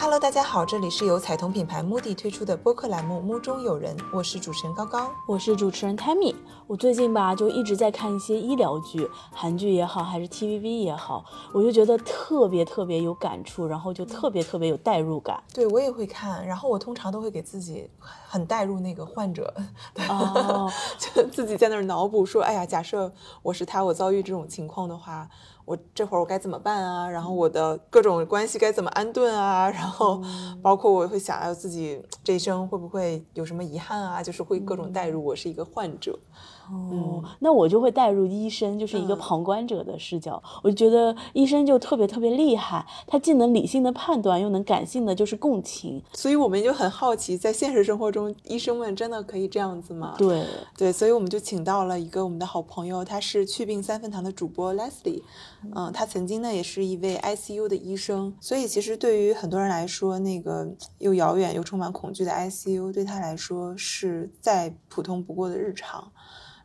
Hello，大家好，这里是由彩童品牌 Moody 推出的播客栏目《目中有人》，我是主持人高高，我是主持人 Tammy。我最近吧就一直在看一些医疗剧，韩剧也好，还是 TVB 也好，我就觉得特别特别有感触，然后就特别特别有代入感。对我也会看，然后我通常都会给自己很代入那个患者，哦，就自己在那儿脑补说，哎呀，假设我是他，我遭遇这种情况的话。我这会儿我该怎么办啊？然后我的各种关系该怎么安顿啊？然后包括我会想要自己这一生会不会有什么遗憾啊？就是会各种代入，我是一个患者。哦，那我就会带入医生，就是一个旁观者的视角。我就觉得医生就特别特别厉害，他既能理性的判断，又能感性的就是共情。所以我们就很好奇，在现实生活中，医生们真的可以这样子吗？对对，所以我们就请到了一个我们的好朋友，他是祛病三分堂的主播 Leslie。嗯，他曾经呢也是一位 ICU 的医生，所以其实对于很多人来说，那个又遥远又充满恐惧的 ICU，对他来说是再普通不过的日常。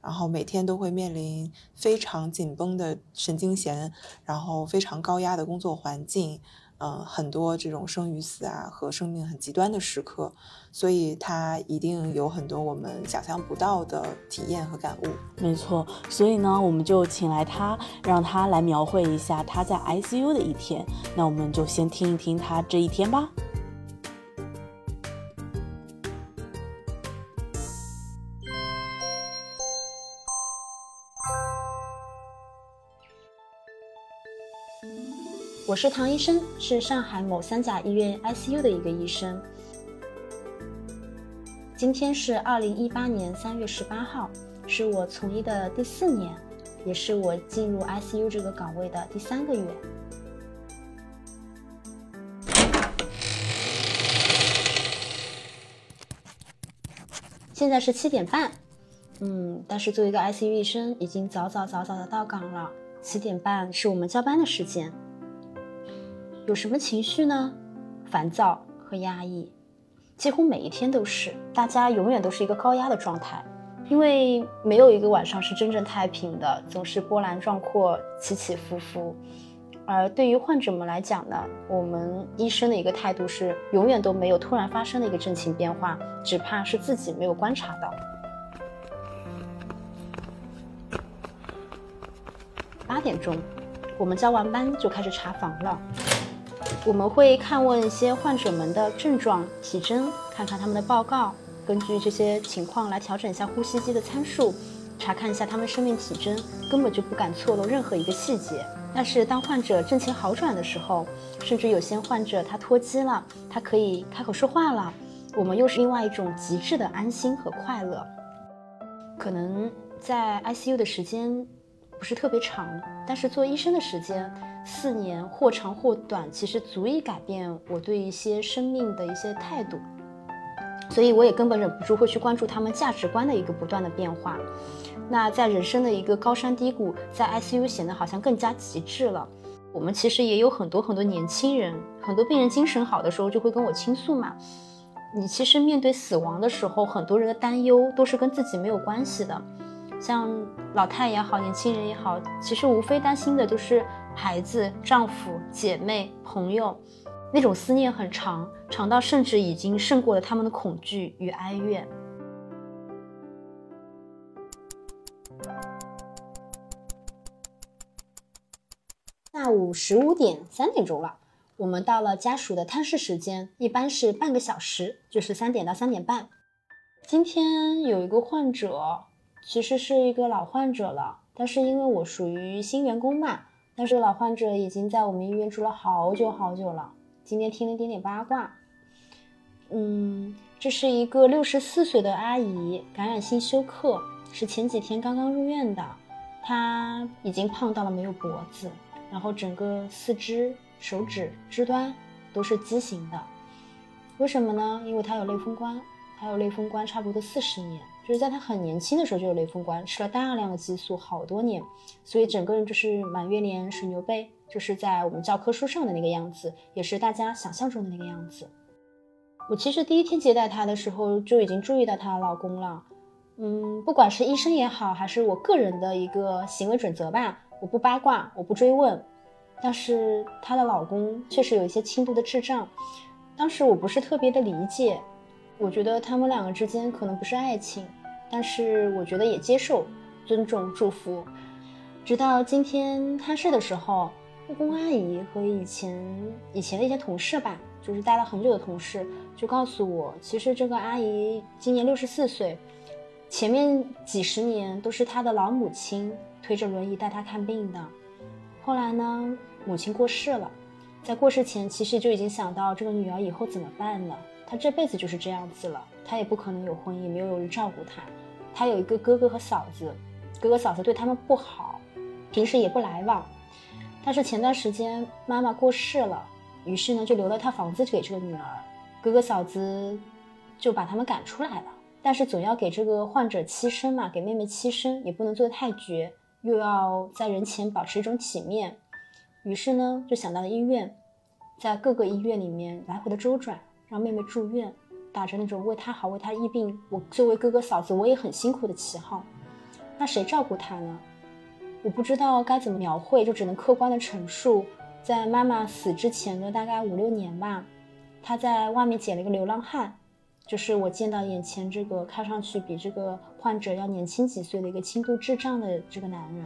然后每天都会面临非常紧绷的神经弦，然后非常高压的工作环境，嗯，很多这种生与死啊和生命很极端的时刻，所以他一定有很多我们想象不到的体验和感悟。没错，所以呢，我们就请来他，让他来描绘一下他在 ICU 的一天。那我们就先听一听他这一天吧。我是唐医生，是上海某三甲医院 ICU 的一个医生。今天是二零一八年三月十八号，是我从医的第四年，也是我进入 ICU 这个岗位的第三个月。现在是七点半，嗯，但是作为一个 ICU 医生，已经早早早早的到岗了。七点半是我们交班的时间。有什么情绪呢？烦躁和压抑，几乎每一天都是。大家永远都是一个高压的状态，因为没有一个晚上是真正太平的，总是波澜壮阔，起起伏伏。而对于患者们来讲呢，我们医生的一个态度是，永远都没有突然发生的一个阵情变化，只怕是自己没有观察到。八点钟，我们交完班就开始查房了。我们会看问一些患者们的症状、体征，看看他们的报告，根据这些情况来调整一下呼吸机的参数，查看一下他们生命体征，根本就不敢错漏任何一个细节。但是当患者症情好转的时候，甚至有些患者他脱机了，他可以开口说话了，我们又是另外一种极致的安心和快乐。可能在 ICU 的时间不是特别长，但是做医生的时间。四年或长或短，其实足以改变我对一些生命的一些态度，所以我也根本忍不住会去关注他们价值观的一个不断的变化。那在人生的一个高山低谷，在 ICU 显得好像更加极致了。我们其实也有很多很多年轻人，很多病人精神好的时候就会跟我倾诉嘛。你其实面对死亡的时候，很多人的担忧都是跟自己没有关系的，像老太也好，年轻人也好，其实无非担心的都是。孩子、丈夫、姐妹、朋友，那种思念很长，长到甚至已经胜过了他们的恐惧与哀怨。下午十五点三点钟了，我们到了家属的探视时间，一般是半个小时，就是三点到三点半。今天有一个患者，其实是一个老患者了，但是因为我属于新员工嘛。但是老患者已经在我们医院住了好久好久了。今天听了一点点八卦，嗯，这是一个六十四岁的阿姨，感染性休克，是前几天刚刚入院的。她已经胖到了没有脖子，然后整个四肢、手指肢端都是畸形的。为什么呢？因为她有类风关，她有类风关差不多四十年。就是在他很年轻的时候就有类风关，吃了大量的激素，好多年，所以整个人就是满月脸、水牛背，就是在我们教科书上的那个样子，也是大家想象中的那个样子。我其实第一天接待她的时候就已经注意到她的老公了，嗯，不管是医生也好，还是我个人的一个行为准则吧，我不八卦，我不追问，但是她的老公确实有一些轻度的智障。当时我不是特别的理解，我觉得他们两个之间可能不是爱情，但是我觉得也接受、尊重、祝福。直到今天探视的时候，护工阿姨和以前以前的一些同事吧，就是待了很久的同事，就告诉我，其实这个阿姨今年六十四岁，前面几十年都是她的老母亲推着轮椅带她看病的。后来呢，母亲过世了，在过世前其实就已经想到这个女儿以后怎么办了。他这辈子就是这样子了，他也不可能有婚姻，没有人照顾他。他有一个哥哥和嫂子，哥哥嫂子对他们不好。平时也不来往，但是前段时间妈妈过世了，于是呢就留了套房子给这个女儿，哥哥嫂子就把他们赶出来了。但是总要给这个患者栖身嘛，给妹妹栖身，也不能做得太绝，又要在人前保持一种体面。于是呢就想到了医院，在各个医院里面来回的周转，让妹妹住院，打着那种为她好、为她医病，我作为哥哥嫂子我也很辛苦的旗号。那谁照顾她呢？我不知道该怎么描绘，就只能客观的陈述，在妈妈死之前的大概五六年吧，她在外面捡了一个流浪汉，就是我见到眼前这个看上去比这个患者要年轻几岁的一个轻度智障的这个男人。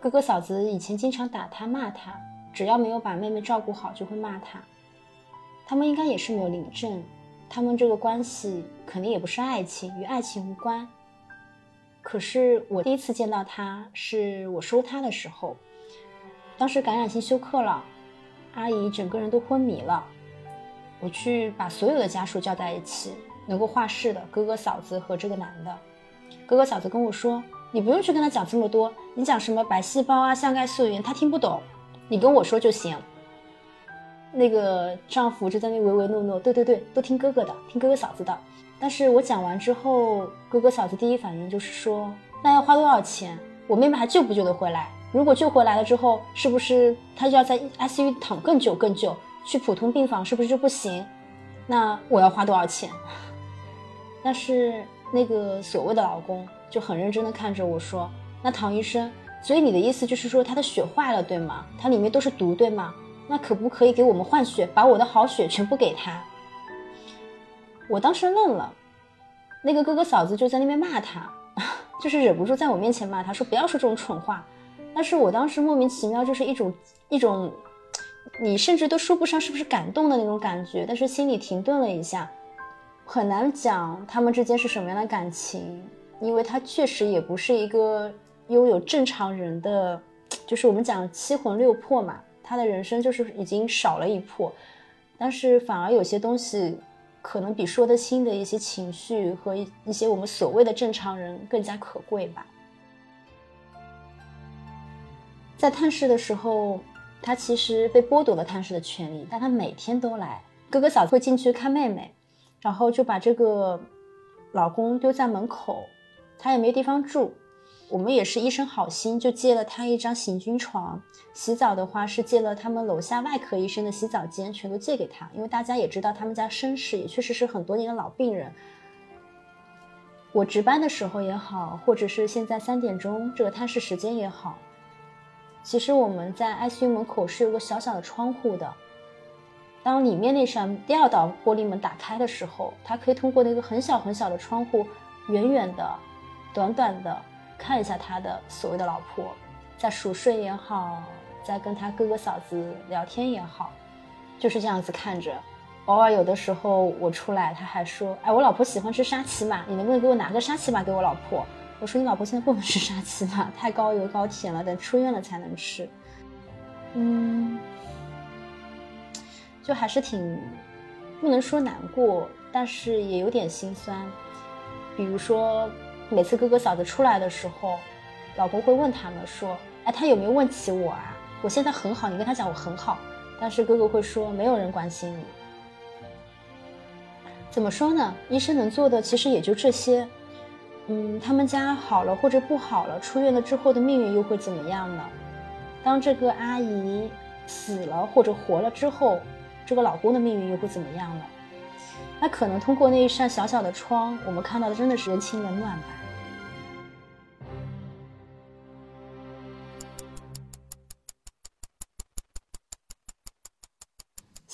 哥哥嫂子以前经常打他骂他，只要没有把妹妹照顾好就会骂他。他们应该也是没有领证，他们这个关系肯定也不是爱情，与爱情无关。可是我第一次见到他，是我收他的时候，当时感染性休克了，阿姨整个人都昏迷了。我去把所有的家属叫在一起，能够画事的哥哥嫂子和这个男的。哥哥嫂子跟我说：“你不用去跟他讲这么多，你讲什么白细胞啊、腺苷素原，他听不懂，你跟我说就行。”那个丈夫就在那唯唯诺诺：“对对对，都听哥哥的，听哥哥嫂子的。”但是我讲完之后，哥哥嫂子第一反应就是说：“那要花多少钱？我妹妹还救不救得回来？如果救回来了之后，是不是她就要在 ICU 躺更久更久？去普通病房是不是就不行？那我要花多少钱？” 但是那个所谓的老公就很认真的看着我说：“那唐医生，所以你的意思就是说她的血坏了对吗？它里面都是毒对吗？那可不可以给我们换血，把我的好血全部给他？”我当时愣了，那个哥哥嫂子就在那边骂他，就是忍不住在我面前骂他，说不要说这种蠢话。但是我当时莫名其妙，就是一种一种，你甚至都说不上是不是感动的那种感觉，但是心里停顿了一下，很难讲他们之间是什么样的感情，因为他确实也不是一个拥有正常人的，就是我们讲七魂六魄嘛，他的人生就是已经少了一魄，但是反而有些东西。可能比说得清的一些情绪和一些我们所谓的正常人更加可贵吧。在探视的时候，他其实被剥夺了探视的权利，但他每天都来。哥哥嫂子会进去看妹妹，然后就把这个老公丢在门口，他也没地方住。我们也是一生好心，就借了他一张行军床。洗澡的话是借了他们楼下外科医生的洗澡间，全都借给他。因为大家也知道他们家身世，也确实是很多年的老病人。我值班的时候也好，或者是现在三点钟这个探视时间也好，其实我们在 ICU 门口是有个小小的窗户的。当里面那扇第二道玻璃门打开的时候，他可以通过那个很小很小的窗户，远远的、短短的。看一下他的所谓的老婆，在熟睡也好，在跟他哥哥嫂子聊天也好，就是这样子看着。偶尔有的时候我出来，他还说：“哎，我老婆喜欢吃沙琪玛，你能不能给我拿个沙琪玛给我老婆？”我说：“你老婆现在不能吃沙琪玛，太高油高甜了，等出院了才能吃。”嗯，就还是挺不能说难过，但是也有点心酸。比如说。每次哥哥嫂子出来的时候，老公会问他们说：“哎，他有没有问起我啊？我现在很好，你跟他讲我很好。”但是哥哥会说：“没有人关心你。”怎么说呢？医生能做的其实也就这些。嗯，他们家好了或者不好了，出院了之后的命运又会怎么样呢？当这个阿姨死了或者活了之后，这个老公的命运又会怎么样呢？那可能通过那一扇小小的窗，我们看到的真的是人情冷暖吧。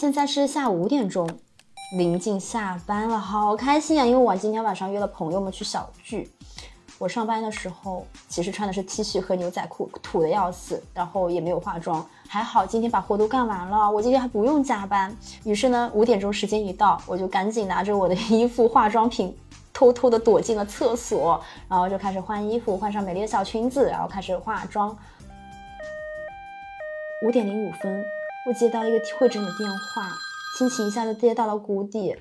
现在是下午五点钟，临近下班了，好开心啊！因为我今天晚上约了朋友们去小聚。我上班的时候其实穿的是 T 恤和牛仔裤，土的要死，然后也没有化妆，还好今天把活都干完了，我今天还不用加班。于是呢，五点钟时间一到，我就赶紧拿着我的衣服、化妆品，偷偷的躲进了厕所，然后就开始换衣服，换上美丽的小裙子，然后开始化妆。五点零五分，我接到一个会诊的电话，心情一下子跌到了谷底。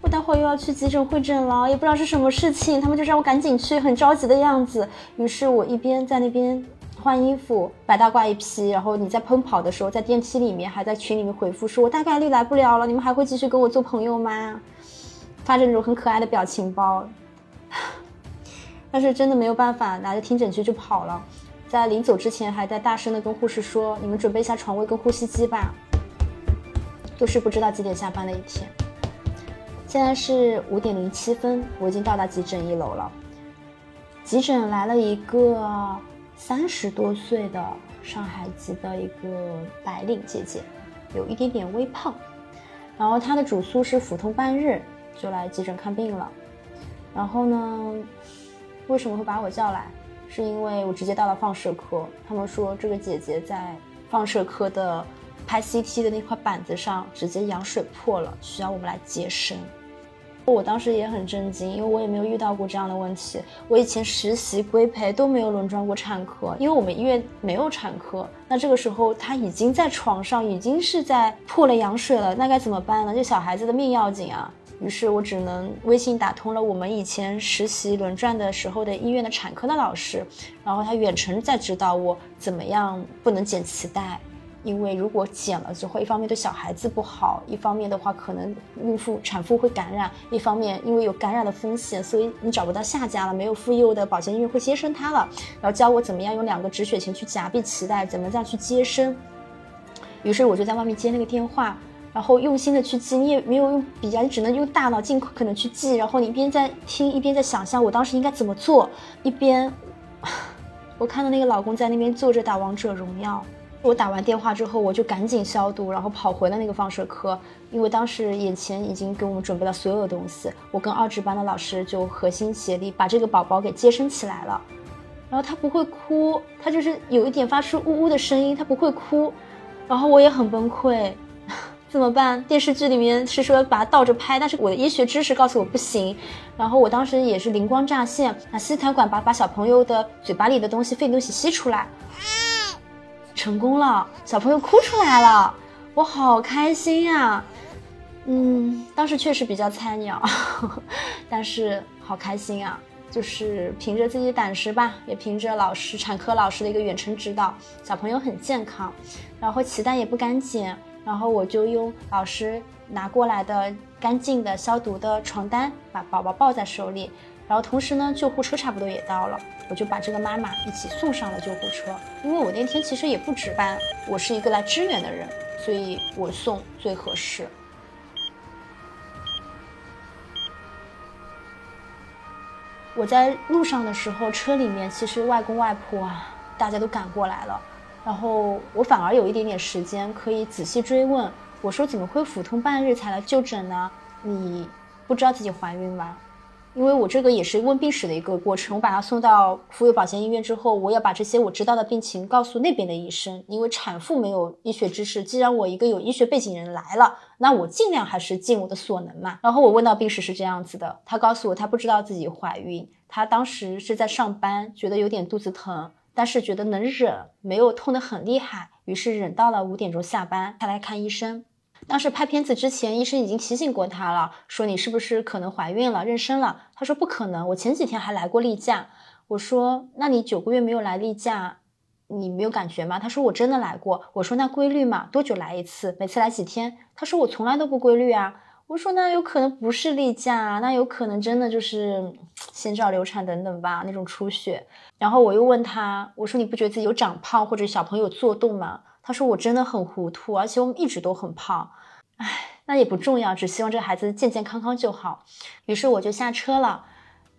我待会儿又要去急诊会诊了，也不知道是什么事情，他们就让我赶紧去，很着急的样子。于是我一边在那边换衣服，白大褂一披，然后你在奔跑的时候，在电梯里面还在群里面回复说，我大概率来不了了，你们还会继续跟我做朋友吗？发着那种很可爱的表情包，但是真的没有办法，拿着听诊器就跑了。在临走之前，还在大声的跟护士说，你们准备一下床位跟呼吸机吧。又是不知道几点下班的一天。现在是五点零七分，我已经到达急诊一楼了。急诊来了一个三十多岁的上海籍的一个白领姐姐，有一点点微胖，然后她的主诉是腹痛半日，就来急诊看病了。然后呢，为什么会把我叫来？是因为我直接到了放射科，他们说这个姐姐在放射科的拍 CT 的那块板子上直接羊水破了，需要我们来接生。我当时也很震惊，因为我也没有遇到过这样的问题。我以前实习规培都没有轮转过产科，因为我们医院没有产科。那这个时候他已经在床上，已经是在破了羊水了，那该怎么办呢？这小孩子的命要紧啊！于是我只能微信打通了我们以前实习轮转的时候的医院的产科的老师，然后他远程在指导我怎么样不能剪脐带。因为如果剪了之后，一方面对小孩子不好，一方面的话可能孕妇、产妇会感染，一方面因为有感染的风险，所以你找不到下家了，没有妇幼的保健医院会接生他了。然后教我怎么样用两个止血钳去夹闭脐带，怎么这样去接生。于是我就在外面接那个电话，然后用心的去记，你也没有用笔啊，你只能用大脑尽可能去记。然后你一边在听，一边在想象我当时应该怎么做，一边 我看到那个老公在那边坐着打王者荣耀。我打完电话之后，我就赶紧消毒，然后跑回了那个放射科，因为当时眼前已经给我们准备了所有的东西。我跟二值班的老师就合心协力把这个宝宝给接生起来了。然后他不会哭，他就是有一点发出呜呜的声音，他不会哭。然后我也很崩溃，怎么办？电视剧里面是说把它倒着拍，但是我的医学知识告诉我不行。然后我当时也是灵光乍现，拿吸痰管把把小朋友的嘴巴里的东西、废东西吸出来。成功了，小朋友哭出来了，我好开心呀！嗯，当时确实比较菜鸟，但是好开心啊！就是凭着自己胆识吧，也凭着老师产科老师的一个远程指导，小朋友很健康，然后脐带也不敢剪，然后我就用老师拿过来的干净的消毒的床单把宝宝抱在手里。然后同时呢，救护车差不多也到了，我就把这个妈妈一起送上了救护车。因为我那天其实也不值班，我是一个来支援的人，所以我送最合适。我在路上的时候，车里面其实外公外婆啊，大家都赶过来了，然后我反而有一点点时间可以仔细追问。我说：“怎么会腹痛半日才来就诊呢？你不知道自己怀孕吗？”因为我这个也是问病史的一个过程，我把他送到妇幼保健医院之后，我要把这些我知道的病情告诉那边的医生。因为产妇没有医学知识，既然我一个有医学背景人来了，那我尽量还是尽我的所能嘛。然后我问到病史是这样子的，他告诉我他不知道自己怀孕，他当时是在上班，觉得有点肚子疼，但是觉得能忍，没有痛得很厉害，于是忍到了五点钟下班才来看医生。当时拍片子之前，医生已经提醒过他了，说你是不是可能怀孕了、妊娠了？他说不可能，我前几天还来过例假。我说那你九个月没有来例假，你没有感觉吗？他说我真的来过。我说那规律嘛，多久来一次？每次来几天？他说我从来都不规律啊。我说那有可能不是例假，那有可能真的就是先兆流产等等吧，那种出血。然后我又问他，我说你不觉得自己有长胖或者小朋友做动吗？他说我真的很糊涂，而且我们一直都很胖，唉，那也不重要，只希望这孩子健健康康就好。于是我就下车了。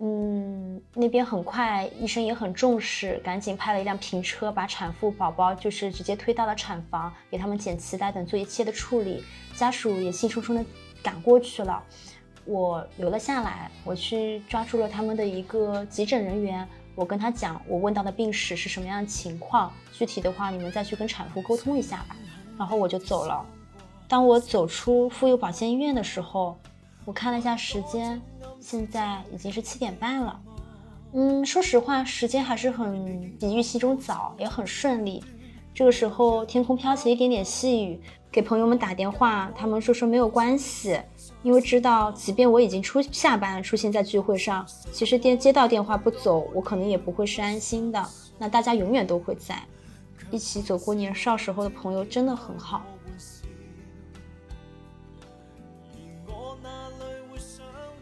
嗯，那边很快，医生也很重视，赶紧派了一辆平车，把产妇宝宝就是直接推到了产房，给他们剪脐带等做一切的处理。家属也兴冲冲的赶过去了，我留了下来，我去抓住了他们的一个急诊人员，我跟他讲我问到的病史是什么样的情况，具体的话你们再去跟产妇沟通一下吧。然后我就走了。当我走出妇幼保健医院的时候，我看了一下时间。现在已经是七点半了，嗯，说实话，时间还是很比预期中早，也很顺利。这个时候，天空飘起一点点细雨，给朋友们打电话，他们说说没有关系，因为知道，即便我已经出下班出现在聚会上，其实电接到电话不走，我可能也不会是安心的。那大家永远都会在一起走过年少时候的朋友，真的很好。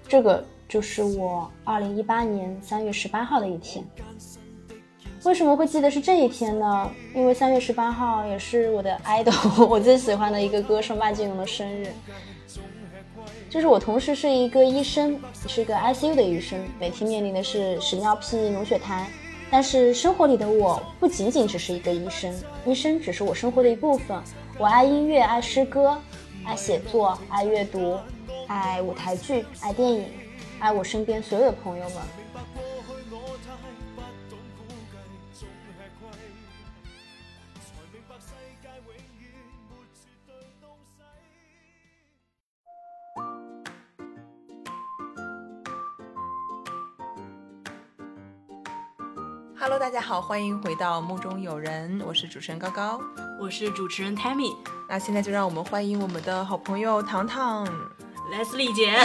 这个就是我二零一八年三月十八号的一天。为什么会记得是这一天呢？因为三月十八号也是我的 idol，我最喜欢的一个歌手麦浚龙的生日。就是我同时是一个医生，是一个 ICU 的医生，每天面临的是屎尿屁、脓血痰。但是生活里的我不仅仅只是一个医生，医生只是我生活的一部分。我爱音乐，爱诗歌，爱写作，爱阅读。爱舞台剧，爱电影，爱我身边所有的朋友们。家好，欢迎回到梦中有人，我是主持人高高，我是主持人 Tammy。那现在就让我们欢迎我们的好朋友糖糖。Leslie 姐，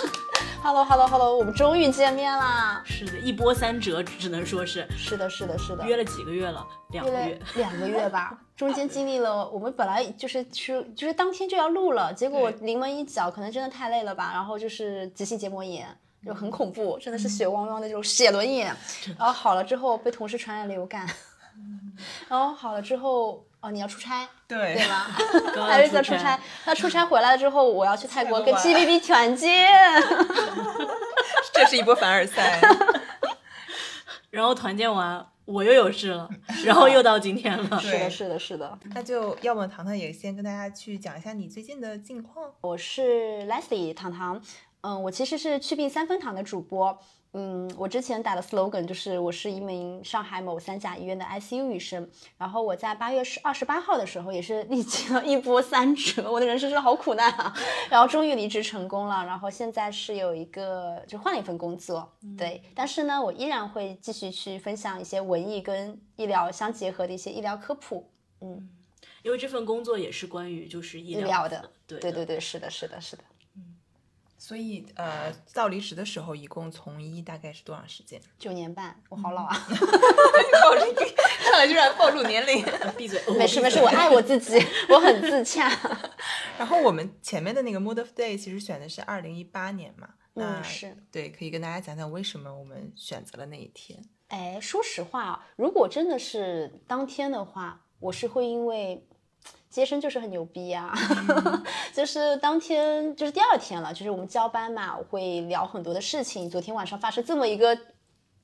Hello Hello Hello，我们终于见面啦！是的，一波三折，只能说是是的，是的，是的。约了几个月了？两个月，两个月吧。中间经历了，我们本来就是去，就是当天就要录了，结果我临门一脚，可能真的太累了吧，然后就是急性结膜炎，就很恐怖，真的是血汪汪的这种血轮眼。然后好了之后，被同事传染流感，然后好了之后。哦，你要出差，对对吧？还是在出差？他出差回来了之后，我要去泰国跟 G B B 团建，这是一波凡尔赛。然后团建完，我又有事了，然后又到今天了。是的，是的，是的。那就要么糖糖也先跟大家去讲一下你最近的近况。我是 Leslie 糖糖，嗯，我其实是祛病三分堂的主播。嗯，我之前打的 slogan 就是我是一名上海某三甲医院的 ICU 医生。然后我在八月十二十八号的时候也是历经了一波三折，我的人生是好苦难啊。然后终于离职成功了，然后现在是有一个就换了一份工作，对。但是呢，我依然会继续去分享一些文艺跟医疗相结合的一些医疗科普。嗯，因为这份工作也是关于就是医疗的，对对对对，是的，是的，是的。所以，呃，到离职的时候，一共从医大概是多长时间？九年半，我好老啊！上来就然暴露年龄，闭嘴！没事没事，我爱我自己，我很自洽。然后我们前面的那个 Mode of Day 其实选的是二零一八年嘛，嗯，是对，可以跟大家讲讲为什么我们选择了那一天。哎，说实话，如果真的是当天的话，我是会因为。接生就是很牛逼呀，就是当天就是第二天了，就是我们交班嘛，我会聊很多的事情。昨天晚上发生这么一个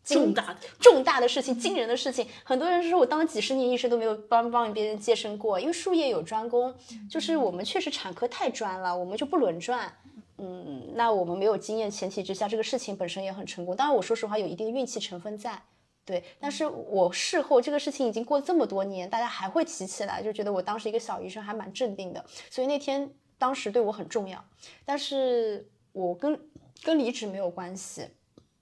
重大的重大的事情，惊人的事情，很多人说我当了几十年医生都没有帮帮别人接生过，因为术业有专攻，就是我们确实产科太专了，我们就不轮转。嗯，那我们没有经验前提之下，这个事情本身也很成功。当然，我说实话有一定的运气成分在。对，但是我事后这个事情已经过这么多年，大家还会提起来，就觉得我当时一个小医生还蛮镇定的，所以那天当时对我很重要。但是我跟跟离职没有关系，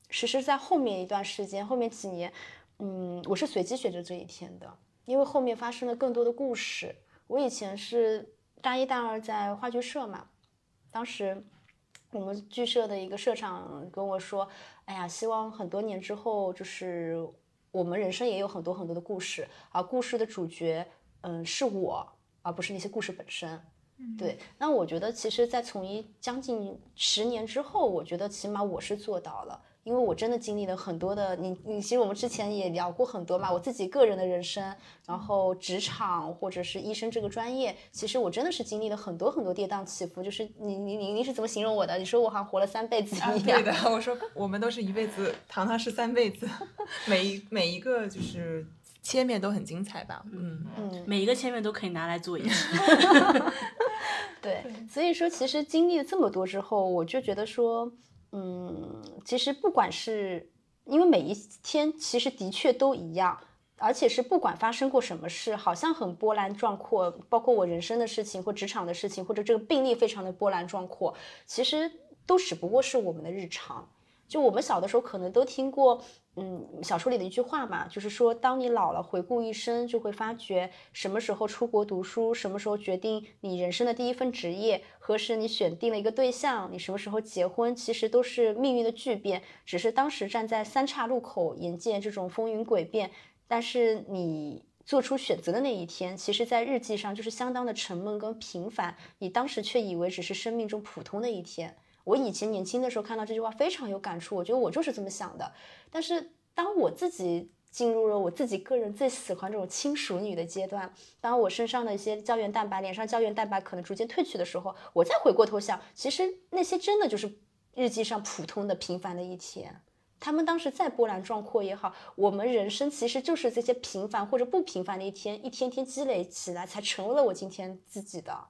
其实在后面一段时间，后面几年，嗯，我是随机选择这一天的，因为后面发生了更多的故事。我以前是大一大二在话剧社嘛，当时。我们剧社的一个社长跟我说：“哎呀，希望很多年之后，就是我们人生也有很多很多的故事，而故事的主角，嗯，是我，而不是那些故事本身。”对。那我觉得，其实，在从医将近十年之后，我觉得起码我是做到了。因为我真的经历了很多的，你你其实我们之前也聊过很多嘛，我自己个人的人生，然后职场或者是医生这个专业，其实我真的是经历了很多很多跌宕起伏。就是你你你你是怎么形容我的？你说我好像活了三辈子一样。对的，我说我们都是一辈子，糖糖是三辈子，每一每一个就是切面都很精彩吧？嗯嗯，每一个切面都可以拿来做一 期。对，所以说其实经历了这么多之后，我就觉得说。嗯，其实不管是因为每一天其实的确都一样，而且是不管发生过什么事，好像很波澜壮阔，包括我人生的事情或职场的事情，或者这个病例非常的波澜壮阔，其实都只不过是我们的日常。就我们小的时候可能都听过。嗯，小说里的一句话嘛，就是说，当你老了，回顾一生，就会发觉什么时候出国读书，什么时候决定你人生的第一份职业，何时你选定了一个对象，你什么时候结婚，其实都是命运的巨变。只是当时站在三岔路口，眼见这种风云诡变，但是你做出选择的那一天，其实，在日记上就是相当的沉闷跟平凡。你当时却以为只是生命中普通的一天。我以前年轻的时候看到这句话非常有感触，我觉得我就是这么想的。但是当我自己进入了我自己个人最喜欢这种轻熟女的阶段，当我身上的一些胶原蛋白、脸上胶原蛋白可能逐渐褪去的时候，我再回过头想，其实那些真的就是日记上普通的平凡的一天。他们当时再波澜壮阔也好，我们人生其实就是这些平凡或者不平凡的一天，一天天积累起来，才成为了我今天自己的。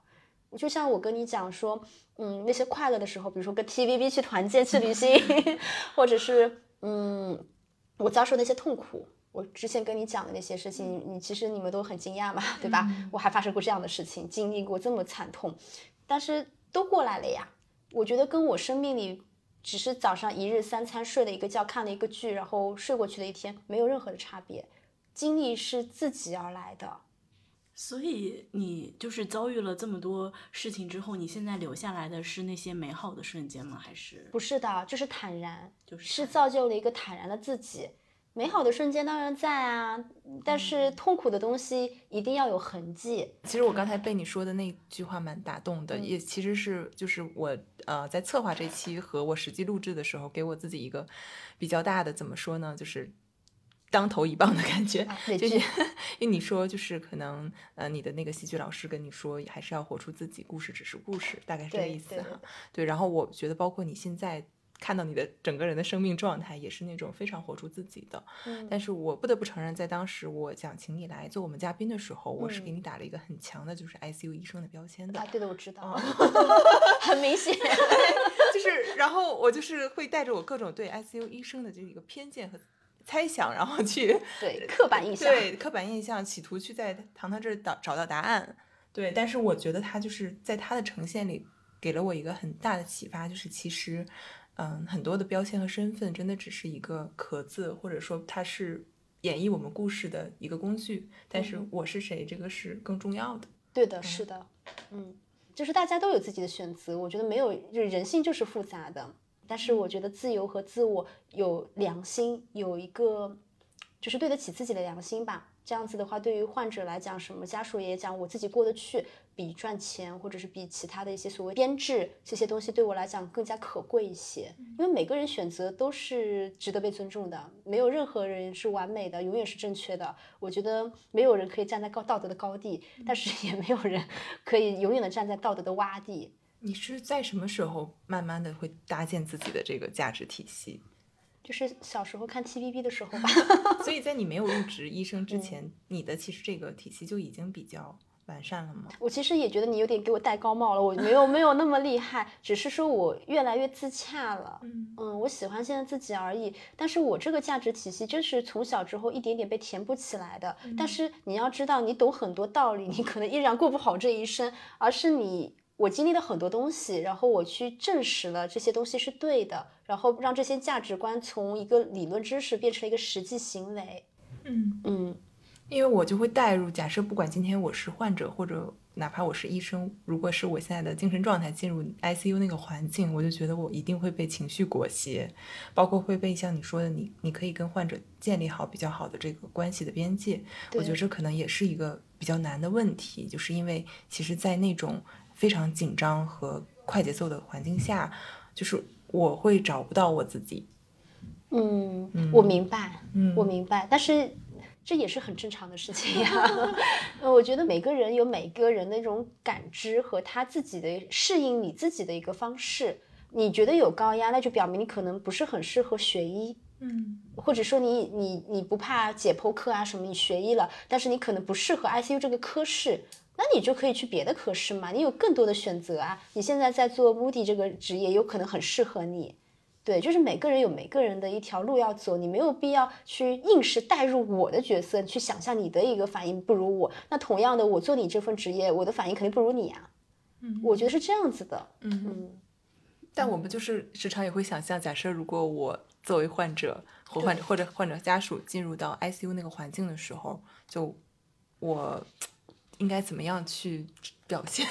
就像我跟你讲说。嗯，那些快乐的时候，比如说跟 TVB 去团建去旅行，或者是嗯，我遭受那些痛苦，我之前跟你讲的那些事情，你其实你们都很惊讶嘛，对吧？我还发生过这样的事情，经历过这么惨痛，但是都过来了呀。我觉得跟我生命里只是早上一日三餐睡了一个觉，看了一个剧，然后睡过去的一天，没有任何的差别。经历是自己而来的。所以你就是遭遇了这么多事情之后，你现在留下来的是那些美好的瞬间吗？还是不是的，就是坦然，就是是造就了一个坦然的自己。美好的瞬间当然在啊，但是痛苦的东西一定要有痕迹。其实我刚才被你说的那句话蛮打动的，也其实是就是我呃在策划这期和我实际录制的时候，给我自己一个比较大的怎么说呢，就是。当头一棒的感觉，就是因为你说就是可能呃你的那个戏剧老师跟你说还是要活出自己，故事只是故事，大概是这个意思哈。对，然后我觉得包括你现在看到你的整个人的生命状态，也是那种非常活出自己的。嗯。但是我不得不承认，在当时我想请你来做我们嘉宾的时候，我是给你打了一个很强的就是 ICU 医生的标签的。啊，对的，我知道，很明显，就是然后我就是会带着我各种对 ICU 医生的这一个偏见和。猜想，然后去 对刻板印象，对刻板印象，企图去在糖糖这儿找找到答案。对，但是我觉得他就是在他的呈现里给了我一个很大的启发，就是其实，嗯，很多的标签和身份真的只是一个壳子，或者说它是演绎我们故事的一个工具。但是我是谁，这个是更重要的。对的，是的，嗯，就是大家都有自己的选择。我觉得没有，就人性就是复杂的。但是我觉得自由和自我有良心，有一个就是对得起自己的良心吧。这样子的话，对于患者来讲，什么家属也讲，我自己过得去，比赚钱或者是比其他的一些所谓编制这些东西对我来讲更加可贵一些。因为每个人选择都是值得被尊重的，没有任何人是完美的，永远是正确的。我觉得没有人可以站在高道德的高地，但是也没有人 可以永远的站在道德的洼地。你是在什么时候慢慢的会搭建自己的这个价值体系？就是小时候看 TVB 的时候吧。所以在你没有入职医生之前，你的其实这个体系就已经比较完善了吗？我其实也觉得你有点给我戴高帽了，我没有没有那么厉害，只是说我越来越自洽了。嗯嗯，我喜欢现在自己而已。但是我这个价值体系真是从小之后一点点被填补起来的。但是你要知道，你懂很多道理，你可能依然过不好这一生，而是你。我经历了很多东西，然后我去证实了这些东西是对的，然后让这些价值观从一个理论知识变成了一个实际行为。嗯嗯，因为我就会带入，假设不管今天我是患者，或者哪怕我是医生，如果是我现在的精神状态进入 ICU 那个环境，我就觉得我一定会被情绪裹挟，包括会被像你说的，你你可以跟患者建立好比较好的这个关系的边界。我觉得这可能也是一个比较难的问题，就是因为其实，在那种非常紧张和快节奏的环境下，就是我会找不到我自己。嗯，我明白，嗯我明白，但是这也是很正常的事情呀。呃我觉得每个人有每个人的那种感知和他自己的适应你自己的一个方式。你觉得有高压，那就表明你可能不是很适合学医，嗯或者说你你你不怕解剖课啊什么，你学医了，但是你可能不适合 ICU 这个科室，那你就可以去别的科室嘛，你有更多的选择啊。你现在在做 Moody 这个职业，有可能很适合你。对，就是每个人有每个人的一条路要走，你没有必要去硬是带入我的角色，去想象你的一个反应不如我。那同样的，我做你这份职业，我的反应肯定不如你啊。嗯我觉得是这样子的。嗯，嗯，但我们就是时常也会想象，假设如果我作为患者或患者或者患者家属进入到 ICU 那个环境的时候，就我应该怎么样去表现？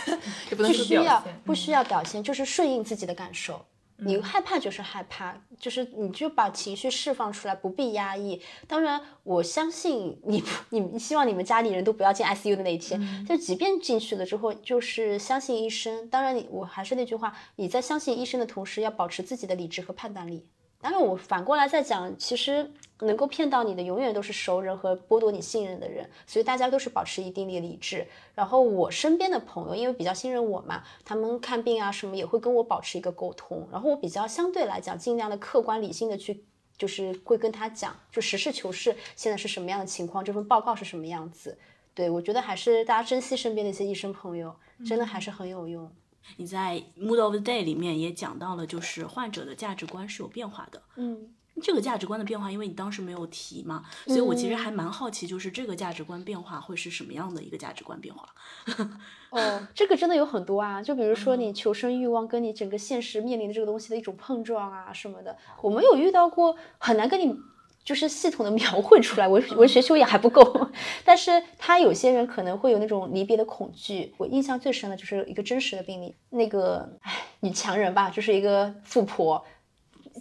也不需要说表现，嗯不需要表现，就是顺应自己的感受。你害怕就是害怕，就是你就把情绪释放出来，不必压抑。当然，我相信你不，你希望你们家里人都不要进 ICU 的那一天。嗯就即便进去了之后，就是相信医生。当然你，我还是那句话，你在相信医生的同时，要保持自己的理智和判断力。当然，我反过来再讲，其实能够骗到你的永远都是熟人和剥夺你信任的人，所以大家都是保持一定的理智。然后我身边的朋友，因为比较信任我嘛，他们看病啊什么也会跟我保持一个沟通。然后我比较相对来讲，尽量的客观理性的去，就是会跟他讲，就实事求是，现在是什么样的情况，这份报告是什么样子。对我觉得还是大家珍惜身边的一些医生朋友，真的还是很有用。你在《Mood of the Day》里面也讲到了，就是患者的价值观是有变化的。嗯。这个价值观的变化，因为你当时没有提嘛，所以我其实还蛮好奇，就是这个价值观变化会是什么样的一个价值观变化？哦，这个真的有很多啊，就比如说你求生欲望跟你整个现实面临的这个东西的一种碰撞啊什么的，我们有遇到过，很难跟你就是系统的描绘出来，文文学修养还不够，但是他有些人可能会有那种离别的恐惧。我印象最深的就是一个真实的病例，那个唉女强人吧，就是一个富婆，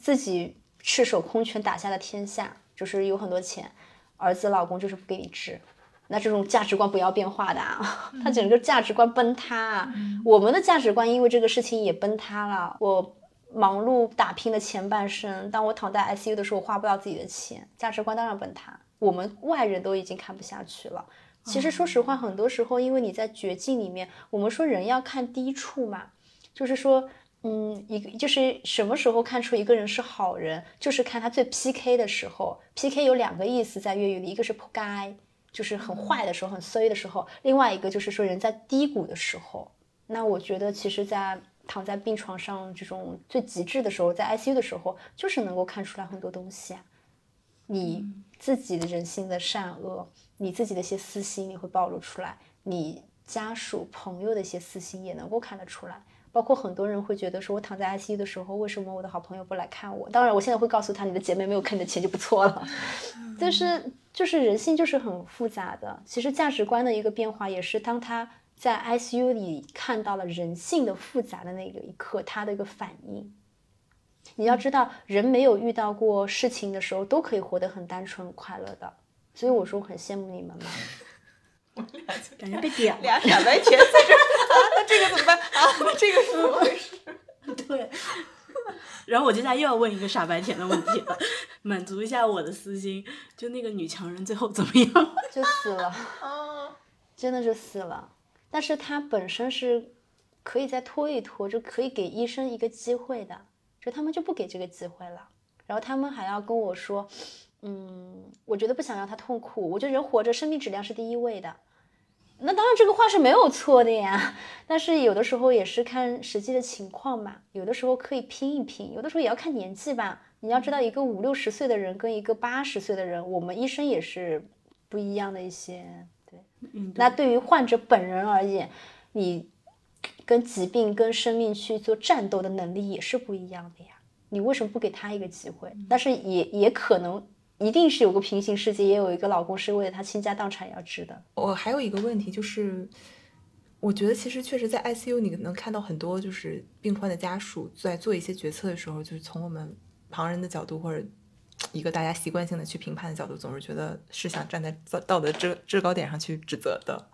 自己赤手空拳打下了天下，就是有很多钱，儿子老公就是不给你治。那这种价值观不要变化的啊，他整个价值观崩塌啊！我们的价值观因为这个事情也崩塌了。我忙碌打拼的前半生，当我躺在 ICU 的时候，我花不到自己的钱，价值观当然崩塌。我们外人都已经看不下去了。其实说实话，很多时候因为你在绝境里面，我们说人要看低处嘛，就是说。嗯，一个就是什么时候看出一个人是好人，就是看他最 PK 的时候。PK 有两个意思在粤语里，一个是扑街，就是很坏的时候、很衰的时候；另外一个就是说人在低谷的时候。那我觉得，其实，在躺在病床上这种最极致的时候，在 ICU 的时候，就是能够看出来很多东西啊。你自己的人性的善恶，你自己的一些私心，你会暴露出来；你家属、朋友的一些私心也能够看得出来。包括很多人会觉得说，我躺在 ICU 的时候，为什么我的好朋友不来看我？当然，我现在会告诉他，你的姐妹没有坑你的钱就不错了。但是，就是人性就是很复杂的。其实价值观的一个变化，也是当他在 ICU 里看到了人性的复杂的那个一刻，他的一个反应。你要知道，人没有遇到过事情的时候，都可以活得很单纯快乐的。所以我说，我很羡慕你们嘛。感觉被点了。俩傻白甜在这 啊，那这个怎么办啊？那这个是怎么回事？对。然后我接下来又要问一个傻白甜的问题了，满足一下我的私心，就那个女强人最后怎么样？就死了，啊，真的是死了。但是她本身是可以再拖一拖，就可以给医生一个机会的，就他们就不给这个机会了。然后他们还要跟我说，嗯，我觉得不想让他痛苦，我觉得人活着生命质量是第一位的。那当然这个话是没有错的呀，但是有的时候也是看实际的情况嘛，有的时候可以拼一拼，有的时候也要看年纪吧。你要知道，一个五六十岁的人跟一个八十岁的人，我们医生也是不一样的一些。对，嗯，那对于患者本人而言，你跟疾病、跟生命去做战斗的能力也是不一样的呀。你为什么不给他一个机会？但是也也可能，一定是有个平行世界，也有一个老公是为了他倾家荡产要治的。我还有一个问题就是，我觉得其实确实在 ICU 你能看到很多就是病患的家属在做一些决策的时候，就是从我们旁人的角度或者一个大家习惯性的去评判的角度，总是觉得是想站在道德制制高点上去指责的。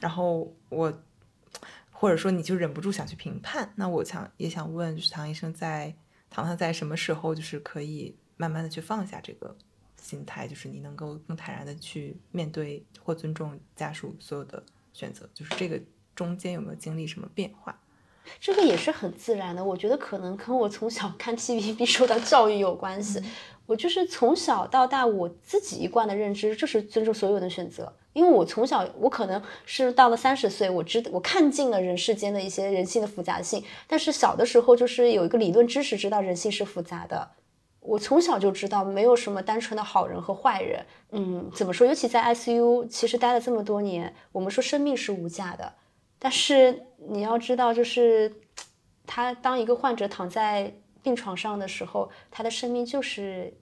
然后我或者说你就忍不住想去评判，那我想也想问，就是唐医生在唐唐在什么时候就是可以慢慢的去放下这个心态，就是你能够更坦然的去面对或尊重家属所有的选择，就是这个中间有没有经历什么变化？这个也是很自然的，我觉得可能跟我从小看 TVB 受到教育有关系。我就是从小到大，我自己一贯的认知就是尊重所有的选择。因为我从小，我可能是到了三十岁，我知我看尽了人世间的一些人性的复杂性。但是小的时候，就是有一个理论知识，知道人性是复杂的。我从小就知道，没有什么单纯的好人和坏人。嗯，怎么说？尤其在 ICU，其实待了这么多年，我们说生命是无价的。但是你要知道，就是他当一个患者躺在病床上的时候，他的生命就是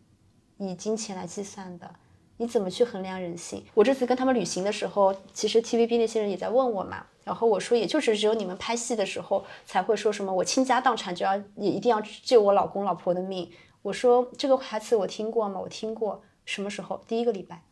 以金钱来计算的。你怎么去衡量人性？我这次跟他们旅行的时候，其实 TVB 那些人也在问我嘛，然后我说，也就是只有你们拍戏的时候才会说什么我倾家荡产就要也一定要救我老公老婆的命。我说这个台词我听过吗？我听过，什么时候？第一个礼拜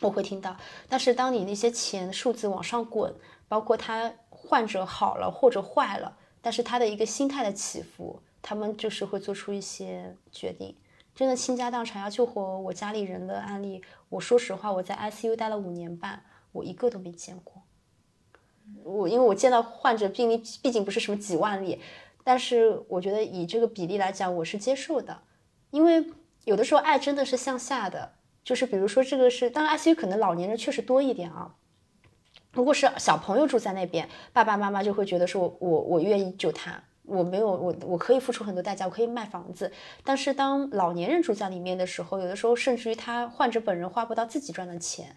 我会听到。但是当你那些钱数字往上滚，包括他患者好了或者坏了，但是他的一个心态的起伏，他们就是会做出一些决定。真的倾家荡产要救活我家里人的案例，我说实话，我在 ICU 待了五年半，我一个都没见过。我因为我见到患者病例毕竟不是什么几万例，但是我觉得以这个比例来讲，我是接受的。因为有的时候爱真的是向下的，就是比如说这个是，当然 ICU 可能老年人确实多一点啊。如果是小朋友住在那边，爸爸妈妈就会觉得说我我我愿意救他。我没有我我可以付出很多代价，我可以卖房子。但是当老年人住在里面的时候，有的时候甚至于他患者本人花不到自己赚的钱，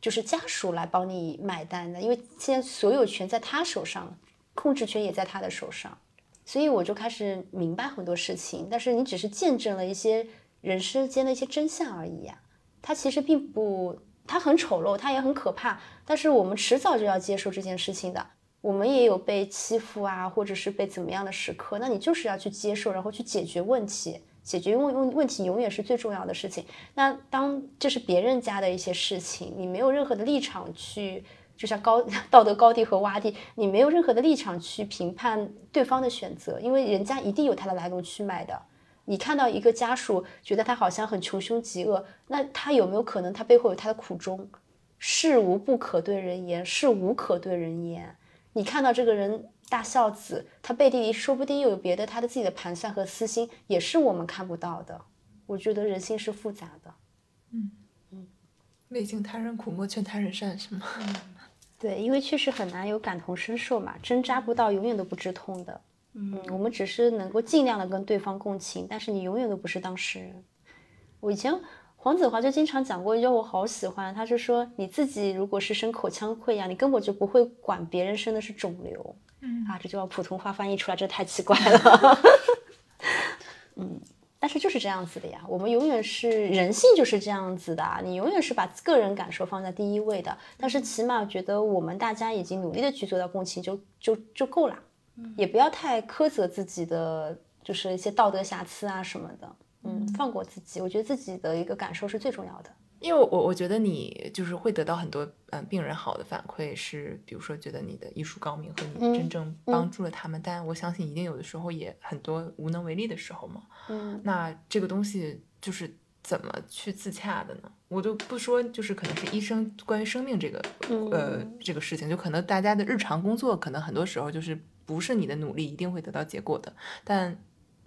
就是家属来帮你买单的，因为现在所有权在他手上，控制权也在他的手上。所以我就开始明白很多事情。但是你只是见证了一些人世间的一些真相而已呀，它其实并不，它很丑陋，它也很可怕。但是我们迟早就要接受这件事情的。我们也有被欺负啊，或者是被怎么样的时刻，那你就是要去接受，然后去解决问题，解决问问问题永远是最重要的事情。那当这是别人家的一些事情，你没有任何的立场去，就像高 道德高地和洼地，你没有任何的立场去评判对方的选择，因为人家一定有他的来龙去脉的。你看到一个家属觉得他好像很穷凶极恶，那他有没有可能他背后有他的苦衷？事无不可对人言，事无可对人言。你看到这个人大孝子，他背地里说不定又有别的他的自己的盘算和私心，也是我们看不到的。我觉得人性是复杂的。嗯嗯，未经他人苦，莫劝他人善，是吗？对，因为确实很难有感同身受嘛，针扎不到，永远都不知痛的。嗯，我们只是能够尽量的跟对方共情，但是你永远都不是当事人。我以前。黄子华就经常讲过一句，我好喜欢。他就说：“你自己如果是生口腔溃疡，你根本就不会管别人生的是肿瘤。”嗯啊，这句话普通话翻译出来，这太奇怪了。嗯，但是就是这样子的呀。我们永远是人性就是这样子的啊，你永远是把个人感受放在第一位的。但是起码觉得我们大家已经努力的去做到共情，就就就够了。也不要太苛责自己的，就是一些道德瑕疵啊什么的。嗯，放过自己，我觉得自己的一个感受是最重要的。因为我我觉得你就是会得到很多嗯病人好的反馈，是比如说觉得你的医术高明和你真正帮助了他们，但我相信一定有的时候也很多无能为力的时候嘛。嗯，那这个东西就是怎么去自洽的呢？我就不说，就是可能是医生关于生命这个呃这个事情，就可能大家的日常工作可能很多时候就是不是你的努力一定会得到结果的，但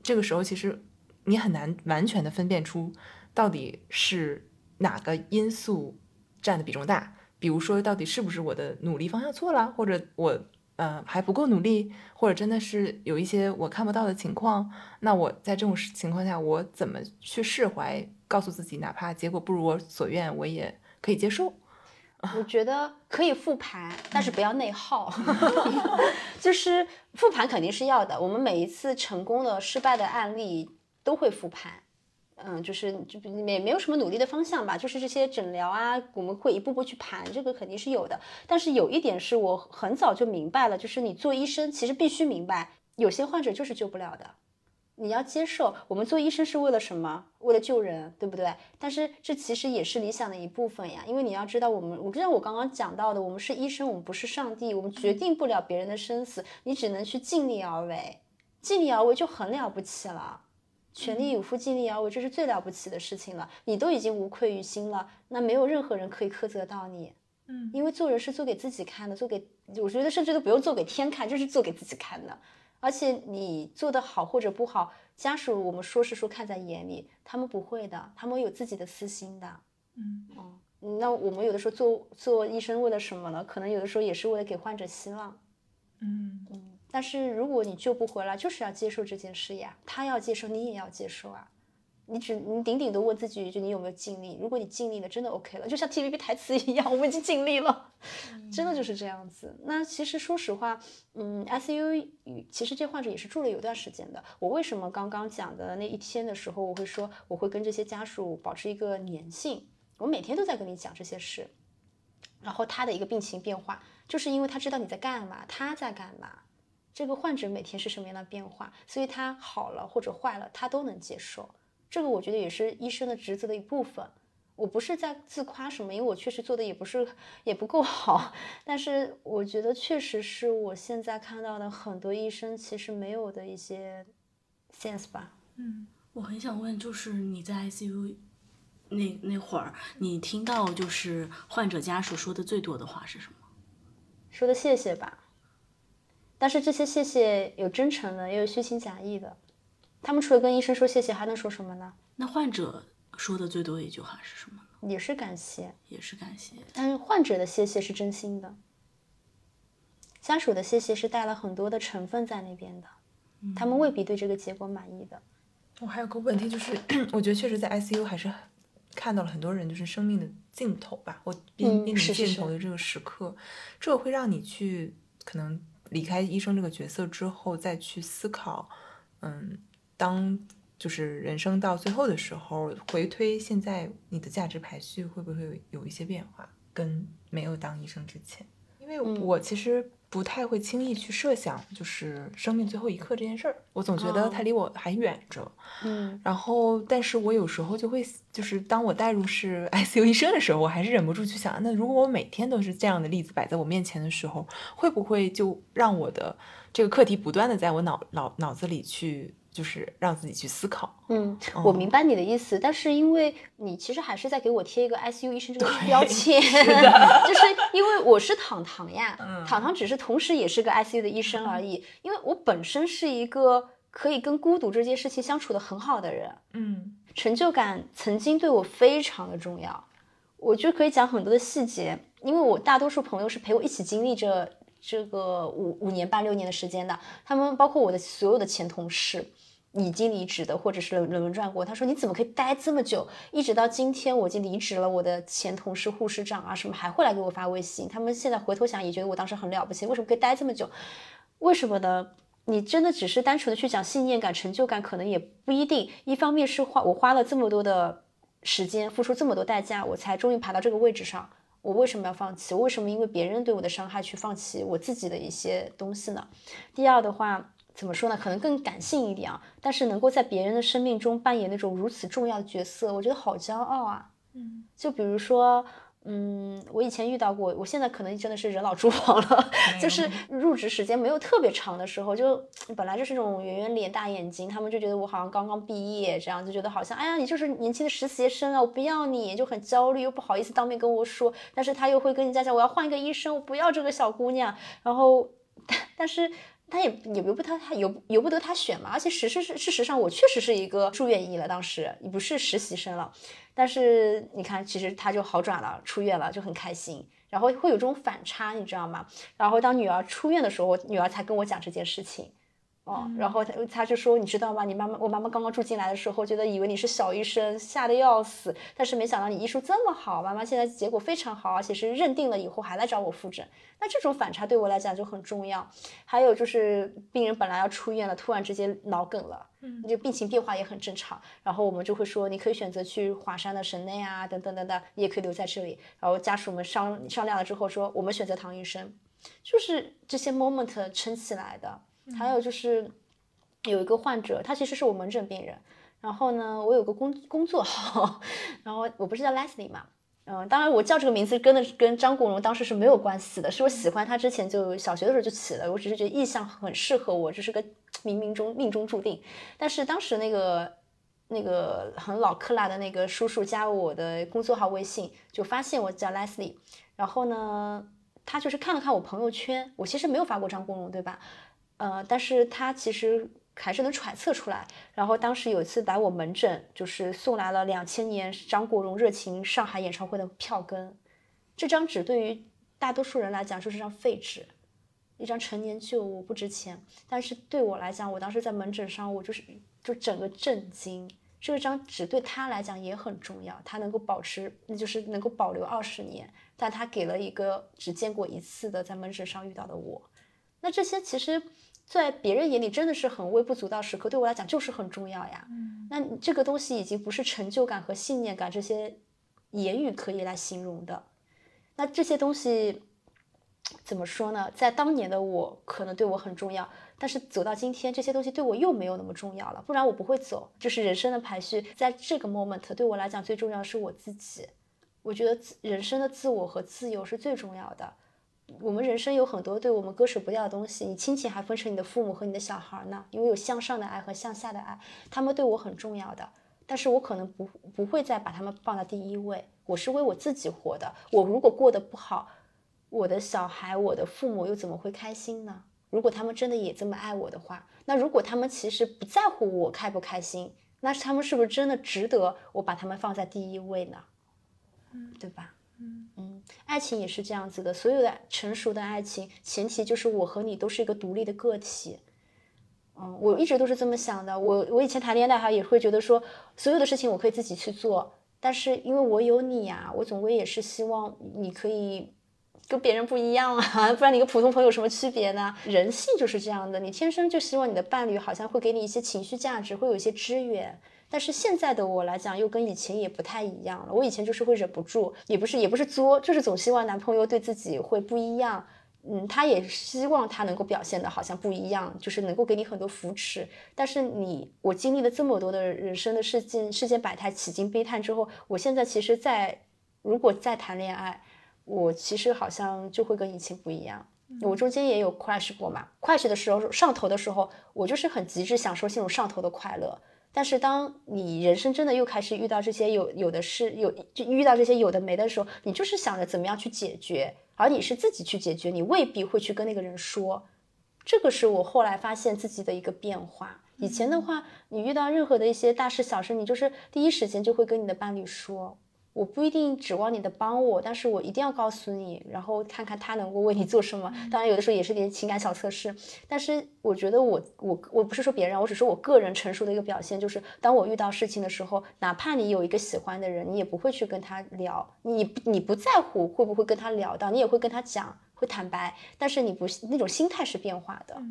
这个时候其实。你很难完全的分辨出到底是哪个因素占的比重大，比如说到底是不是我的努力方向错了，或者我呃还不够努力，或者真的是有一些我看不到的情况，那我在这种情况下我怎么去释怀，告诉自己哪怕结果不如我所愿，我也可以接受。我觉得可以复盘，但是不要内耗。就是复盘肯定是要的，我们每一次成功的、失败的案例。都会复盘，嗯，就是就没没有什么努力的方向吧，就是这些诊疗啊，我们会一步步去盘，这个肯定是有的。但是有一点是我很早就明白了，就是你做医生其实必须明白，有些患者就是救不了的，你要接受。我们做医生是为了什么？为了救人，对不对？但是这其实也是理想的一部分呀，因为你要知道，我们我知道我刚刚讲到的，我们是医生，我们不是上帝，我们决定不了别人的生死，你只能去尽力而为，尽力而为就很了不起了。全力以赴、尽力而为，这是最了不起的事情了。你都已经无愧于心了，那没有任何人可以苛责到你。嗯因为做人是做给自己看的，做给我觉得甚至都不用做给天看，就是做给自己看的。而且你做得好或者不好，家属我们说是说看在眼里，他们不会的，他们有自己的私心的。嗯嗯，那我们有的时候做做医生为了什么呢？可能有的时候也是为了给患者希望。嗯但是如果你救不回来，就是要接受这件事呀。他要接受，你也要接受啊。你只你顶顶的问自己一句，你有没有尽力？如果你尽力了，真的 OK 了，就像 TVB 台词一样，我们已经尽力了，真的就是这样子。那其实说实话，嗯，ICU 其实这患者也是住了有段时间的。我为什么刚刚讲的那一天的时候，我会说我会跟这些家属保持一个粘性，我每天都在跟你讲这些事。然后他的一个病情变化，就是因为他知道你在干嘛，他在干嘛，这个患者每天是什么样的变化，所以他好了或者坏了，他都能接受。这个我觉得也是医生的职责的一部分。我不是在自夸什么，因为我确实做的也不是也不够好，但是我觉得确实是我现在看到的很多医生其实没有的一些 sense 吧。嗯我很想问，就是你在 ICU 那那会儿，你听到就是患者家属说的最多的话是什么？说的谢谢吧。但是这些谢谢有真诚的，也有虚情假意的。他们除了跟医生说谢谢，还能说什么呢？那患者说的最多的一句话是什么呢？也是感谢，也是感谢。但是患者的谢谢是真心的，家属的谢谢是带了很多的成分在那边的，他们未必对这个结果满意的。我还有个问题就是，我觉得确实在 ICU 还是看到了很多人就是生命的尽头吧，我濒临尽头的这个时刻，这会让你去可能离开医生这个角色之后，再去思考，嗯，当就是人生到最后的时候，回推现在你的价值排序会不会有有一些变化，跟没有当医生之前？因为嗯我其实不太会轻易去设想，就是生命最后一刻这件事儿，我总觉得哦它离我还远着。嗯然后，但是我有时候就会，就是当我带入是 ICU 医生的时候，我还是忍不住去想，那如果我每天都是这样的例子摆在我面前的时候，会不会就让我的这个课题不断的在我脑脑脑子里去，就是让自己去思考？嗯，我明白你的意思，但是因为你其实还是在给我贴一个 ICU 医生这个标签，就是因为我是糖糖呀，嗯糖糖只是同时也是个 ICU 的医生而已，因为我本身是一个可以跟孤独这件事情相处的很好的人，嗯成就感曾经对我非常的重要，我就可以讲很多的细节，因为我大多数朋友是陪我一起经历这这个五五年半六年的时间的，他们包括我的所有的前同事。已经离职的，或者是轮轮转过，他说你怎么可以待这么久？一直到今天我已经离职了，我的前同事、护士长啊什么还会来给我发微信。他们现在回头想也觉得我当时很了不起，为什么可以待这么久？为什么呢？你真的只是单纯的去讲信念感、成就感，可能也不一定。一方面是花我花了这么多的时间，付出这么多代价，我才终于爬到这个位置上。我为什么要放弃？我为什么因为别人对我的伤害去放弃我自己的一些东西呢？第二的话，怎么说呢？可能更感性一点啊，但是能够在别人的生命中扮演那种如此重要的角色，我觉得好骄傲啊。嗯，就比如说，嗯，我以前遇到过，我现在可能真的是人老珠黄了，就是入职时间没有特别长的时候，就本来就是这种圆圆脸、大眼睛，他们就觉得我好像刚刚毕业，这样就觉得好像，哎呀，你就是年轻的实习生啊，我不要你，就很焦虑，又不好意思当面跟我说，但是他又会跟人家讲，我要换一个医生，我不要这个小姑娘，然后，但是。他也也由不得他由由不得他选嘛，而且实事实是事实上我确实是一个住院医了，当时你不是实习生了，但是你看，其实他就好转了，出院了，就很开心，然后会有这种反差，你知道吗？然后当女儿出院的时候，我女儿才跟我讲这件事情。哦，然后他他就说，你知道吗？你妈妈，我妈妈刚刚住进来的时候，觉得以为你是小医生，吓得要死。但是没想到你医术这么好，妈妈现在结果非常好，而且是认定了以后还来找我复诊。那这种反差对我来讲就很重要。还有就是病人本来要出院了，突然之间脑梗了，嗯就病情变化也很正常。然后我们就会说，你可以选择去华山的省内啊，等等等等，你也可以留在这里。然后家属们商商量了之后说，我们选择唐医生，就是这些 moment 撑起来的。还有就是有一个患者，他其实是我门诊病人，然后呢，我有个工工作号，然后我不是叫 Leslie 嘛。嗯，当然我叫这个名字跟的跟张国荣当时是没有关系的，是我喜欢他之前就小学的时候就起了，我只是觉得意向很适合我，这是个冥冥中命中注定。但是当时那个那个很老克拉的那个叔叔加我的工作号微信，就发现我叫 Leslie，然后呢，他就是看了看我朋友圈，我其实没有发过张国荣，对吧？呃，但是他其实还是能揣测出来。然后当时有一次来我门诊，就是送来了两千年张国荣热情上海演唱会的票根，这张纸对于大多数人来讲就是张废纸。一张陈年旧物不值钱，但是对我来讲，我当时在门诊上，我就是就整个震惊。这张纸对他来讲也很重要，他能够保持，那就是能够保留二十年。但他给了一个只见过一次的在门诊上遇到的我，那这些其实，在别人眼里真的是很微不足道时刻，对我来讲就是很重要呀。那这个东西已经不是成就感和信念感这些言语可以来形容的。那这些东西。怎么说呢？在当年的我可能对我很重要，但是走到今天，这些东西对我又没有那么重要了。不然我不会走。就是人生的排序，在这个 moment 对我来讲最重要是我自己。我觉得人生的自我和自由是最重要的。我们人生有很多对我们割舍不掉的东西，你亲情还分成你的父母和你的小孩呢，因为有向上的爱和向下的爱，他们对我很重要的。但是我可能不不会再把他们放在第一位。我是为我自己活的。我如果过得不好。我的小孩，我的父母又怎么会开心呢？如果他们真的也这么爱我的话，那如果他们其实不在乎我开不开心，那他们是不是真的值得我把他们放在第一位呢？嗯，对吧？嗯嗯，爱情也是这样子的，所有的成熟的爱情，前提就是我和你都是一个独立的个体。嗯，我一直都是这么想的。我我以前谈恋爱哈，也会觉得说，所有的事情我可以自己去做，但是因为我有你呀，我总归也是希望你可以。跟别人不一样啊，不然你跟普通朋友有什么区别呢？人性就是这样的，你天生就希望你的伴侣好像会给你一些情绪价值，会有一些支援。但是现在的我来讲，又跟以前也不太一样了。我以前就是会忍不住，也不是也不是作，就是总希望男朋友对自己会不一样。嗯，他也希望他能够表现的好像不一样，就是能够给你很多扶持。但是你，我经历了这么多的人生的事件、世间百态、起惊悲叹之后，我现在其实，在如果再谈恋爱。我其实好像就会跟以前不一样，我中间也有 crash 过嘛，crash 的时候上头的时候，我就是很极致享受这种上头的快乐。但是当你人生真的又开始遇到这些有有的事有就遇到这些有的没的时候，你就是想着怎么样去解决，而你是自己去解决，你未必会去跟那个人说。这个是我后来发现自己的一个变化。以前的话，你遇到任何的一些大事小事，你就是第一时间就会跟你的伴侣说。我不一定指望你的帮我，但是我一定要告诉你，然后看看他能够为你做什么。当然，有的时候也是点情感小测试。但是我觉得我我我不是说别人，我只是我个人成熟的一个表现，就是当我遇到事情的时候，哪怕你有一个喜欢的人，你也不会去跟他聊，你你不在乎会不会跟他聊到，你也会跟他讲，会坦白。但是你不那种心态是变化的，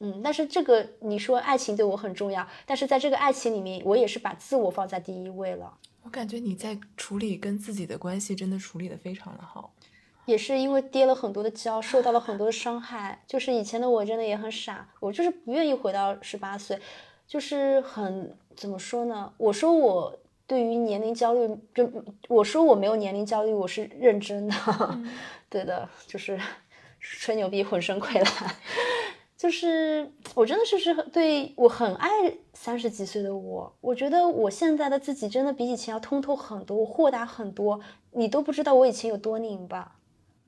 嗯。但是这个你说爱情对我很重要，但是在这个爱情里面，我也是把自我放在第一位了。我感觉你在处理跟自己的关系，真的处理的非常的好，也是因为跌了很多的跤，受到了很多的伤害。就是以前的我真的也很傻，我就是不愿意回到十八岁，就是很怎么说呢？我说我对于年龄焦虑，就我说我没有年龄焦虑，我是认真的，对的，就是吹牛逼，浑身溃烂。就是我真的是是对我很爱三十几岁的我，我觉得我现在的自己真的比以前要通透很多，我豁达很多，你都不知道我以前有多拧巴。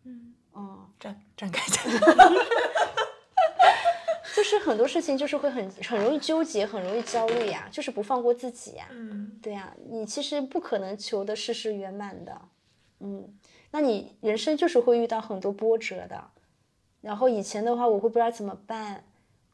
嗯哦，展展开讲，就是很多事情就是会很很容易纠结，很容易焦虑呀，就是不放过自己呀。嗯，对呀，你其实不可能求的事事圆满的。嗯，那你人生就是会遇到很多波折的。然后以前的话，我会不知道怎么办，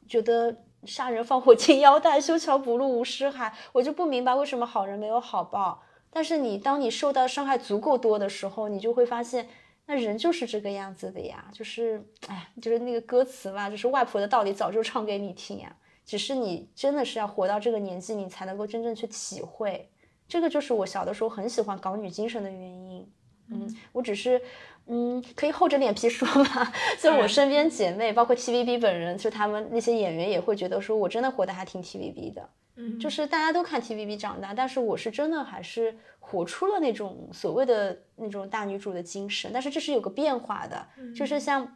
觉得杀人放火 金腰带，修桥补路无尸骸，我就不明白为什么好人没有好报。但是你当你受到伤害足够多的时候，你就会发现，那人就是这个样子的呀，就是哎，就是那个歌词嘛，就是外婆的道理早就唱给你听呀，只是你真的是要活到这个年纪，你才能够真正去体会。这个就是我小的时候很喜欢港女精神的原因。嗯，我只是。嗯，可以厚着脸皮说吗？就我身边姐妹，包括 TVB 本人，就他们那些演员也会觉得说，我真的活得还挺 TVB 的。嗯，就是大家都看 TVB 长大，但是我是真的还是活出了那种所谓的那种大女主的精神。但是这是有个变化的，就是像《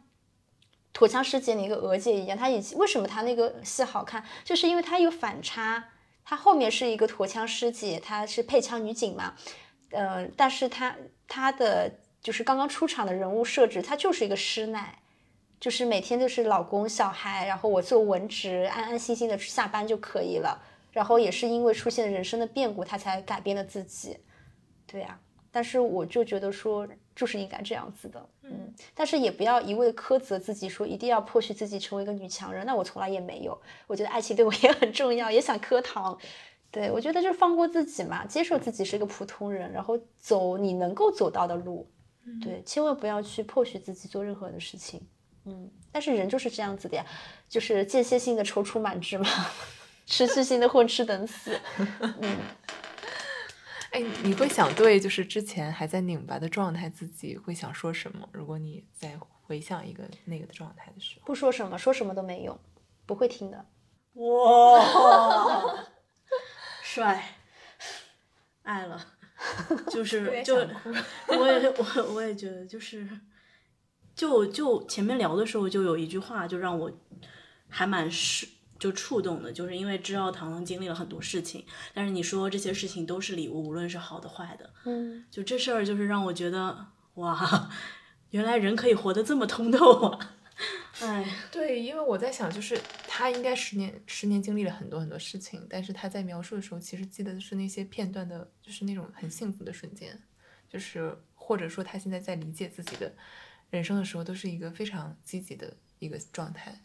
驼枪师姐》那个娥姐一样，她以前为什么她那个戏好看，就是因为她有反差。她后面是一个驼枪师姐，她是配枪女警嘛，呃，但是她她的就是刚刚出场的人物设置，她就是一个师奶，就是每天就是老公小孩，然后我做文职，安安心心的下班就可以了。然后也是因为出现人生的变故，她才改变了自己。对呀、但是我就觉得说，就是应该这样子的，嗯，但是也不要一味的苛责自己，说一定要迫使自己成为一个女强人。那我从来也没有，我觉得爱情对我也很重要，也想磕糖。对我觉得就是放过自己嘛，接受自己是个普通人，然后走你能够走到的路，对，千万不要去迫使自己做任何的事情，嗯。但是人就是这样子的呀，就是间歇性的踌躇满志嘛，持续性的混吃等死，嗯。哎，你会想对就是之前还在拧巴的状态自己会想说什么？如果你在回想一个那个的状态的时候，不说什么，说什么都没用，不会听的。哇，帅，爱了，就 是就我 也我我也觉得就是，就就前面聊的时候就有一句话就让我还蛮是就触动的，就是因为知道糖糖经历了很多事情，但是你说这些事情都是礼物，无论是好的坏的，嗯，就这事儿就是让我觉得哇，原来人可以活得这么通透啊！哎，对，因为我在想，就是他应该十年十年经历了很多很多事情，但是他在描述的时候，其实记得的是那些片段的，就是那种很幸福的瞬间，就是或者说他现在在理解自己的人生的时候，都是一个非常积极的一个状态。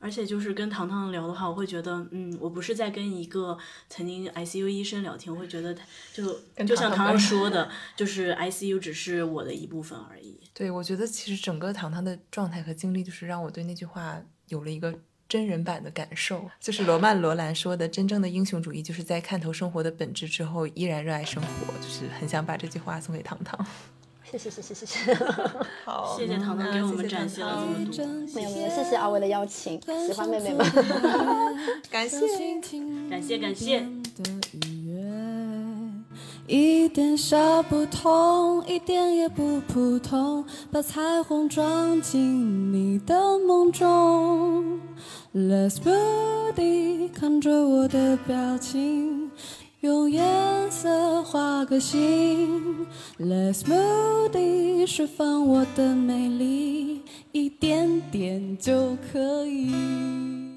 而且就是跟糖糖聊的话，我会觉得，嗯，我不是在跟一个曾经 ICU 医生聊天，我会觉得他就就像糖糖说的，就是 ICU 只是我的一部分而已。对，我觉得其实整个糖糖的状态和经历，就是让我对那句话有了一个真人版的感受。就是罗曼·罗兰说的，真正的英雄主义就是在看透生活的本质之后，依然热爱生活。就是很想把这句话送给糖糖。谢谢谢谢谢谢，好谢谢糖糖给我们展现了这么多。没有没有，谢谢阿伟的邀请，喜欢妹妹们。感谢。感谢感谢。一点小不同，一点也不普通，把彩虹装进你的梦中。Let's booty，看着我的表情，用颜色画个心。Let's moody，释放我的美丽，一点点就可以。